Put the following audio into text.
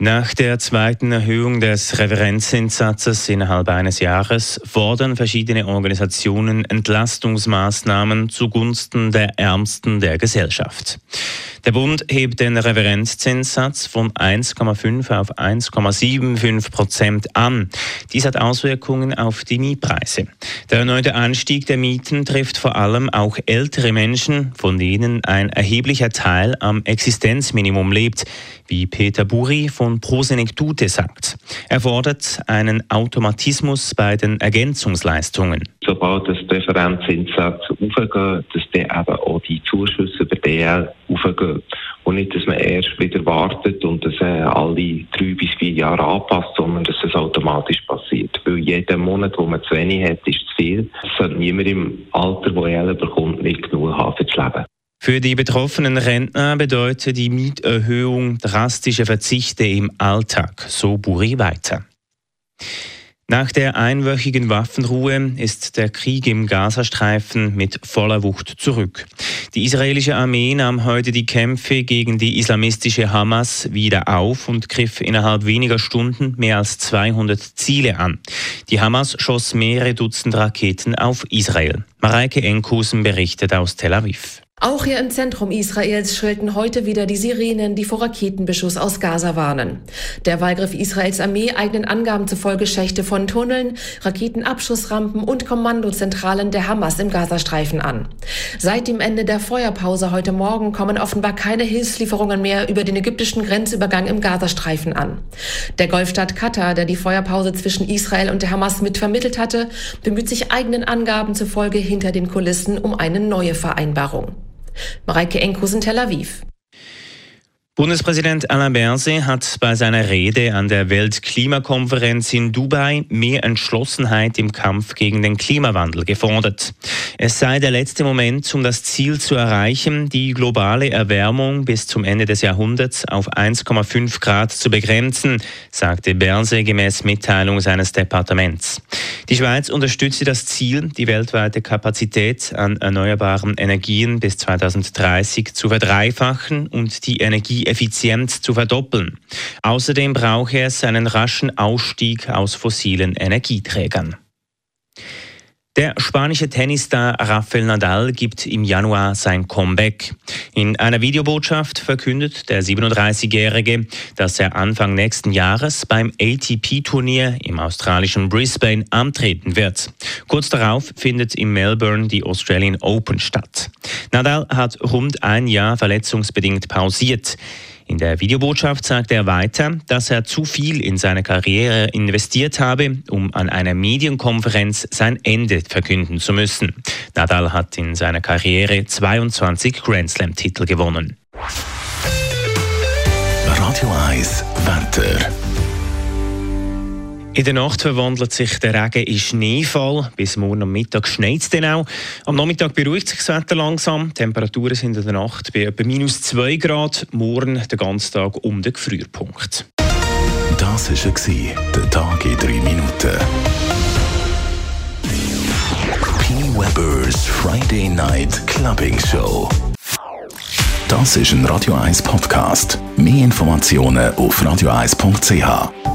Nach der zweiten Erhöhung des Referenzzinssatzes innerhalb eines Jahres fordern verschiedene Organisationen Entlastungsmaßnahmen zugunsten der Ärmsten der Gesellschaft. Der Bund hebt den Referenzzinssatz von 1,5 auf 1,75 Prozent an. Dies hat Auswirkungen auf die Mietpreise. Der erneute Anstieg der Mieten trifft vor allem auch ältere Menschen, von denen ein erheblicher Teil am Existenzminimum lebt, wie Peter Buri von Prosenektute sagt. Er fordert einen Automatismus bei den Ergänzungsleistungen. Sobald das Referenzzinssatz aufgeht, dass dann eben auch die Zuschüsse über DL aufgehen. Und nicht, dass man erst wieder wartet und das äh, alle drei bis vier Jahre anpasst, sondern dass das automatisch passiert. Weil jeden Monat, wo man zu wenig hat, ist zu viel. Es sollte niemand im Alter, wo er bekommt, nicht genug haben für das Leben. Für die betroffenen Rentner bedeutet die Mieterhöhung drastische Verzichte im Alltag, so Buri weiter. Nach der einwöchigen Waffenruhe ist der Krieg im Gazastreifen mit voller Wucht zurück. Die israelische Armee nahm heute die Kämpfe gegen die islamistische Hamas wieder auf und griff innerhalb weniger Stunden mehr als 200 Ziele an. Die Hamas schoss mehrere Dutzend Raketen auf Israel. Mareike Enkusen berichtet aus Tel Aviv. Auch hier im Zentrum Israels schrillten heute wieder die Sirenen, die vor Raketenbeschuss aus Gaza warnen. Derweil griff Israels Armee eigenen Angaben zufolge Schächte von Tunneln, Raketenabschussrampen und Kommandozentralen der Hamas im Gazastreifen an. Seit dem Ende der Feuerpause heute Morgen kommen offenbar keine Hilfslieferungen mehr über den ägyptischen Grenzübergang im Gazastreifen an. Der Golfstaat Katar, der die Feuerpause zwischen Israel und der Hamas mitvermittelt hatte, bemüht sich eigenen Angaben zufolge hinter den Kulissen um eine neue Vereinbarung. Mareike Enkusen, Tel Aviv. Bundespräsident Alain Berset hat bei seiner Rede an der Weltklimakonferenz in Dubai mehr Entschlossenheit im Kampf gegen den Klimawandel gefordert. Es sei der letzte Moment, um das Ziel zu erreichen, die globale Erwärmung bis zum Ende des Jahrhunderts auf 1,5 Grad zu begrenzen, sagte Berset gemäß Mitteilung seines Departements. Die Schweiz unterstütze das Ziel, die weltweite Kapazität an erneuerbaren Energien bis 2030 zu verdreifachen und die Energie effizient zu verdoppeln. Außerdem brauche es einen raschen Ausstieg aus fossilen Energieträgern. Der spanische Tennisstar Rafael Nadal gibt im Januar sein Comeback. In einer Videobotschaft verkündet der 37-Jährige, dass er Anfang nächsten Jahres beim ATP-Turnier im australischen Brisbane antreten wird. Kurz darauf findet in Melbourne die Australian Open statt. Nadal hat rund ein Jahr verletzungsbedingt pausiert. In der Videobotschaft sagt er weiter, dass er zu viel in seine Karriere investiert habe, um an einer Medienkonferenz sein Ende verkünden zu müssen. Nadal hat in seiner Karriere 22 Grand Slam-Titel gewonnen. Radio 1 Wetter. In der Nacht verwandelt sich der Regen in Schneefall. Bis morgen am Mittag schneit es dann auch. Am Nachmittag beruhigt sich das Wetter langsam. Die Temperaturen sind in der Nacht bei etwa minus 2 Grad. Morgen den ganzen Tag um den Gefrierpunkt. Das war der Tag in 3 Minuten. P. Weber's Friday Night Clubbing Show. Das ist ein Radio 1 Podcast. Mehr Informationen auf radio1.ch.